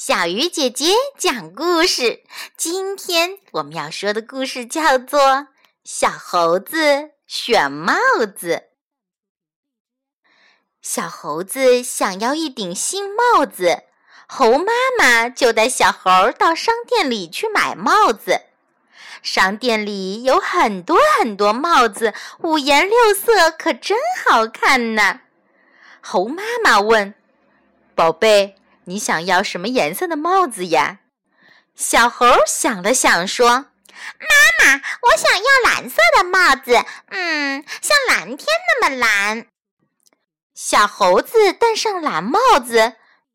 小鱼姐姐讲故事。今天我们要说的故事叫做《小猴子选帽子》。小猴子想要一顶新帽子，猴妈妈就带小猴到商店里去买帽子。商店里有很多很多帽子，五颜六色，可真好看呢。猴妈妈问：“宝贝，你想要什么颜色的帽子呀？”小猴想了想说：“妈妈，我想要蓝色的帽子，嗯，像蓝天那么蓝。”小猴子戴上蓝帽子，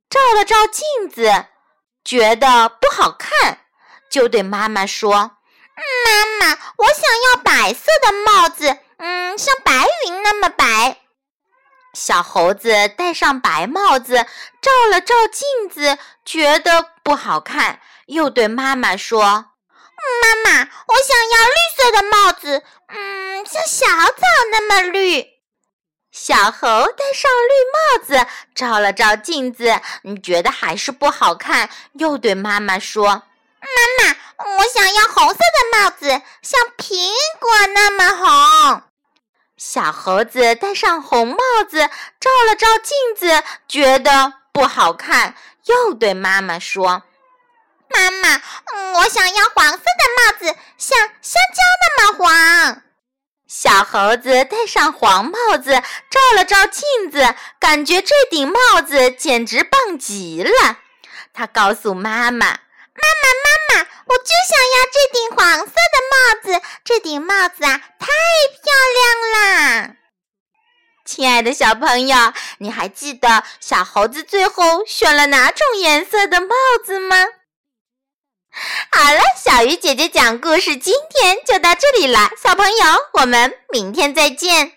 照了照镜子，觉得不好看，就对妈妈说。妈妈，我想要白色的帽子，嗯，像白云那么白。小猴子戴上白帽子，照了照镜子，觉得不好看，又对妈妈说：“妈妈，我想要绿色的帽子，嗯，像小草那么绿。”小猴戴上绿帽子，照了照镜子，觉得还是不好看，又对妈妈说。妈妈，我想要红色的帽子，像苹果那么红。小猴子戴上红帽子，照了照镜子，觉得不好看，又对妈妈说：“妈妈，我想要黄色的帽子，像香蕉那么黄。”小猴子戴上黄帽子，照了照镜子，感觉这顶帽子简直棒极了。他告诉妈妈。妈妈，妈妈，我就想要这顶黄色的帽子。这顶帽子啊，太漂亮啦！亲爱的小朋友，你还记得小猴子最后选了哪种颜色的帽子吗？好了，小鱼姐姐讲故事，今天就到这里了。小朋友，我们明天再见。